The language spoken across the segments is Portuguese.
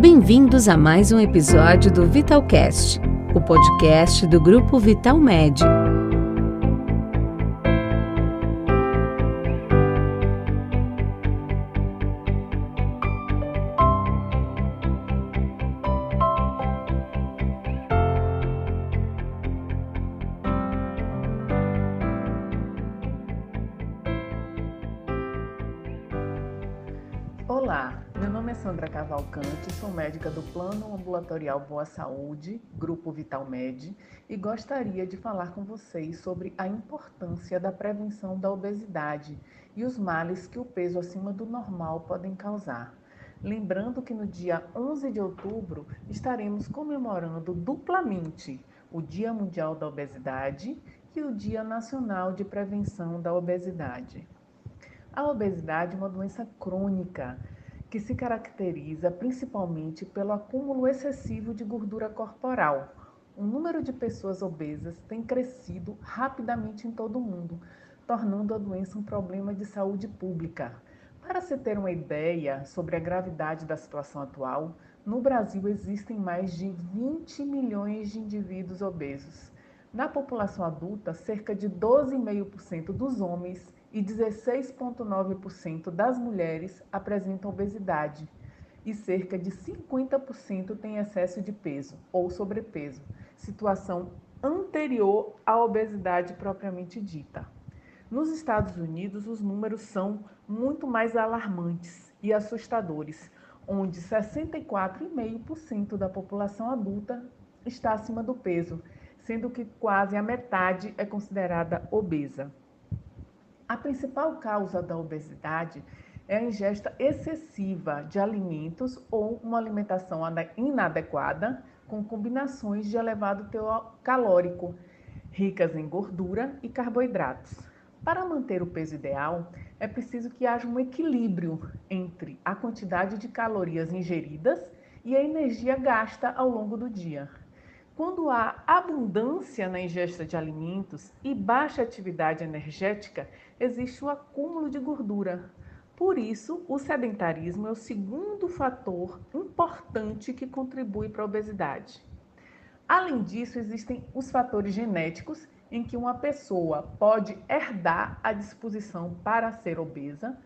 Bem-vindos a mais um episódio do Vitalcast, o podcast do grupo Vital Med. Sandra Cavalcante, sou médica do Plano Ambulatorial Boa Saúde, Grupo Vital Med, e gostaria de falar com vocês sobre a importância da prevenção da obesidade e os males que o peso acima do normal podem causar. Lembrando que no dia 11 de outubro estaremos comemorando duplamente o Dia Mundial da Obesidade e o Dia Nacional de Prevenção da Obesidade. A obesidade é uma doença crônica que se caracteriza principalmente pelo acúmulo excessivo de gordura corporal. O número de pessoas obesas tem crescido rapidamente em todo o mundo, tornando a doença um problema de saúde pública. Para se ter uma ideia sobre a gravidade da situação atual, no Brasil existem mais de 20 milhões de indivíduos obesos. Na população adulta, cerca de 12,5% dos homens e 16,9% das mulheres apresentam obesidade e cerca de 50% têm excesso de peso ou sobrepeso, situação anterior à obesidade propriamente dita. Nos Estados Unidos, os números são muito mais alarmantes e assustadores, onde 64,5% da população adulta está acima do peso, sendo que quase a metade é considerada obesa. A principal causa da obesidade é a ingesta excessiva de alimentos ou uma alimentação inadequada com combinações de elevado teor calórico, ricas em gordura e carboidratos. Para manter o peso ideal, é preciso que haja um equilíbrio entre a quantidade de calorias ingeridas e a energia gasta ao longo do dia. Quando há abundância na ingesta de alimentos e baixa atividade energética, existe o acúmulo de gordura. Por isso, o sedentarismo é o segundo fator importante que contribui para a obesidade. Além disso, existem os fatores genéticos em que uma pessoa pode herdar a disposição para ser obesa,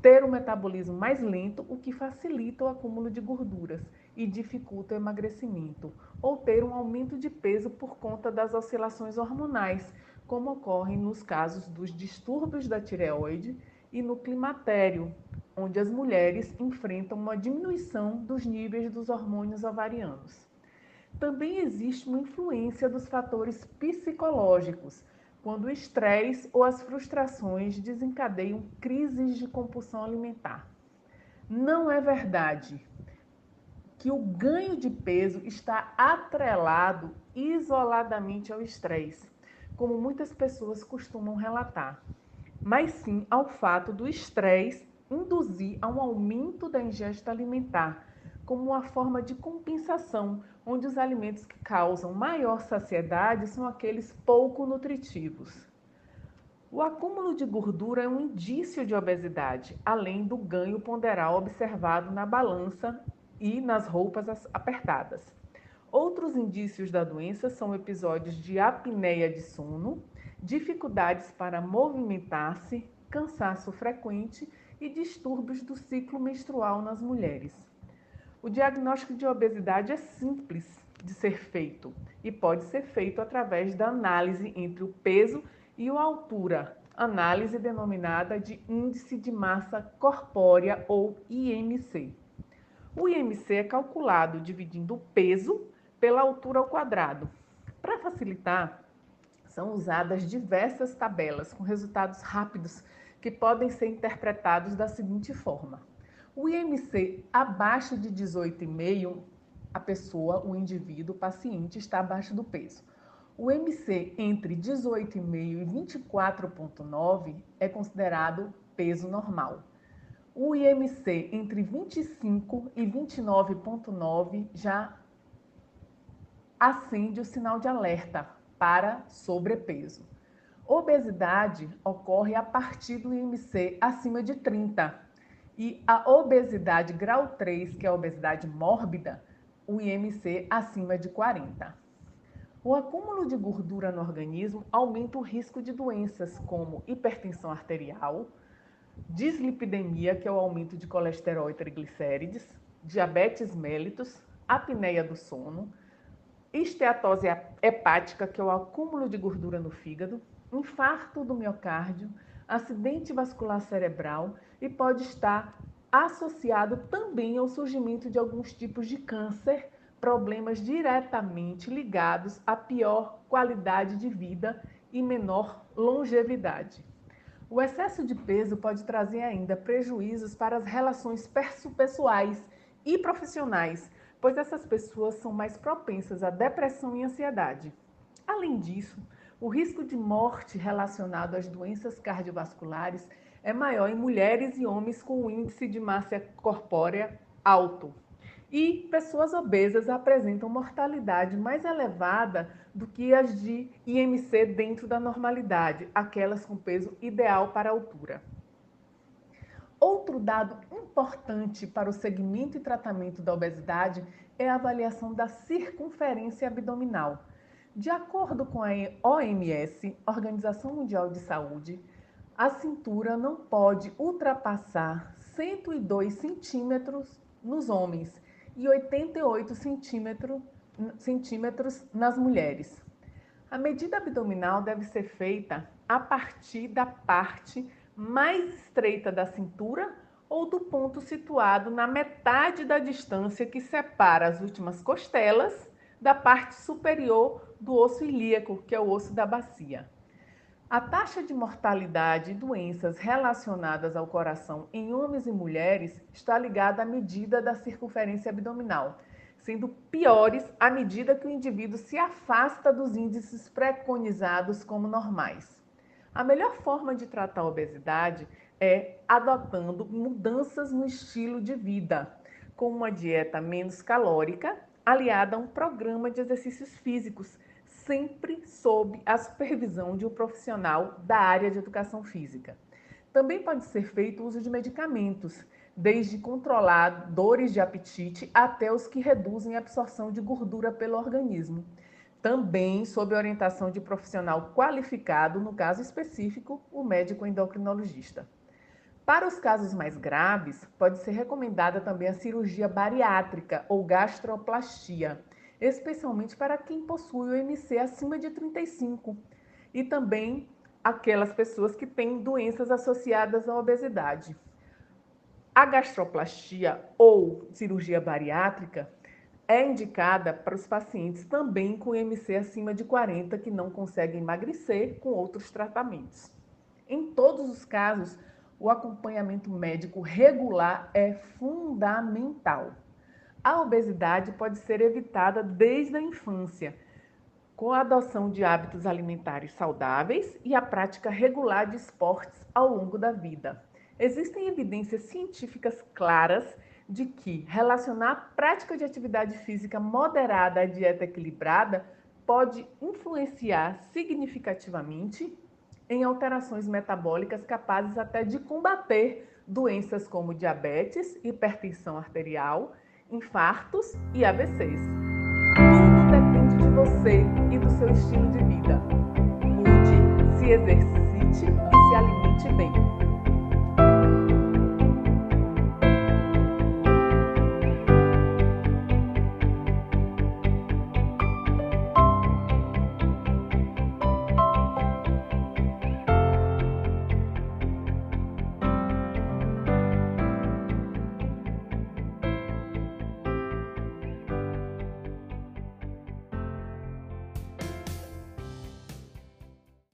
ter um metabolismo mais lento, o que facilita o acúmulo de gorduras e dificulta o emagrecimento, ou ter um aumento de peso por conta das oscilações hormonais, como ocorre nos casos dos distúrbios da tireoide e no climatério, onde as mulheres enfrentam uma diminuição dos níveis dos hormônios ovarianos. Também existe uma influência dos fatores psicológicos, quando o estresse ou as frustrações desencadeiam crises de compulsão alimentar. Não é verdade que o ganho de peso está atrelado isoladamente ao estresse, como muitas pessoas costumam relatar, mas sim ao fato do estresse induzir a um aumento da ingesta alimentar, como uma forma de compensação, onde os alimentos que causam maior saciedade são aqueles pouco nutritivos. O acúmulo de gordura é um indício de obesidade, além do ganho ponderal observado na balança e nas roupas apertadas. Outros indícios da doença são episódios de apneia de sono, dificuldades para movimentar-se, cansaço frequente e distúrbios do ciclo menstrual nas mulheres. O diagnóstico de obesidade é simples de ser feito e pode ser feito através da análise entre o peso e a altura, análise denominada de índice de massa corpórea ou IMC. O IMC é calculado dividindo o peso pela altura ao quadrado. Para facilitar, são usadas diversas tabelas com resultados rápidos que podem ser interpretados da seguinte forma: o IMC abaixo de 18,5, a pessoa, o indivíduo, o paciente está abaixo do peso. O MC entre 18,5 e 24,9 é considerado peso normal. O IMC entre 25 e 29,9 já acende o sinal de alerta para sobrepeso. Obesidade ocorre a partir do IMC acima de 30 e a obesidade grau 3, que é a obesidade mórbida, o IMC acima de 40. O acúmulo de gordura no organismo aumenta o risco de doenças como hipertensão arterial, dislipidemia, que é o aumento de colesterol e triglicérides, diabetes mellitus, apneia do sono, esteatose hepática, que é o acúmulo de gordura no fígado, infarto do miocárdio, acidente vascular cerebral e pode estar associado também ao surgimento de alguns tipos de câncer, problemas diretamente ligados à pior qualidade de vida e menor longevidade. O excesso de peso pode trazer ainda prejuízos para as relações pessoais e profissionais, pois essas pessoas são mais propensas à depressão e ansiedade. Além disso, o risco de morte relacionado às doenças cardiovasculares é maior em mulheres e homens com índice de massa corpórea alto. E pessoas obesas apresentam mortalidade mais elevada do que as de IMC dentro da normalidade, aquelas com peso ideal para a altura. Outro dado importante para o segmento e tratamento da obesidade é a avaliação da circunferência abdominal de acordo com a OMS, Organização Mundial de Saúde, a cintura não pode ultrapassar 102 centímetros nos homens e 88 centímetros, centímetros nas mulheres. A medida abdominal deve ser feita a partir da parte mais estreita da cintura ou do ponto situado na metade da distância que separa as últimas costelas da parte superior do osso ilíaco, que é o osso da bacia. A taxa de mortalidade e doenças relacionadas ao coração em homens e mulheres está ligada à medida da circunferência abdominal, sendo piores à medida que o indivíduo se afasta dos índices preconizados como normais. A melhor forma de tratar a obesidade é adotando mudanças no estilo de vida, com uma dieta menos calórica, aliada a um programa de exercícios físicos sempre sob a supervisão de um profissional da área de educação física. Também pode ser feito uso de medicamentos, desde controlar dores de apetite até os que reduzem a absorção de gordura pelo organismo. Também sob orientação de profissional qualificado, no caso específico, o médico endocrinologista. Para os casos mais graves, pode ser recomendada também a cirurgia bariátrica ou gastroplastia, especialmente para quem possui o MC acima de 35 e também aquelas pessoas que têm doenças associadas à obesidade. A gastroplastia ou cirurgia bariátrica é indicada para os pacientes também com MC acima de 40 que não conseguem emagrecer com outros tratamentos. Em todos os casos, o acompanhamento médico regular é fundamental. A obesidade pode ser evitada desde a infância, com a adoção de hábitos alimentares saudáveis e a prática regular de esportes ao longo da vida. Existem evidências científicas claras de que relacionar a prática de atividade física moderada à dieta equilibrada pode influenciar significativamente em alterações metabólicas capazes até de combater doenças como diabetes, hipertensão arterial infartos e AVCs. Tudo depende de você e do seu estilo de vida. Mude, se exercite e se alimente bem.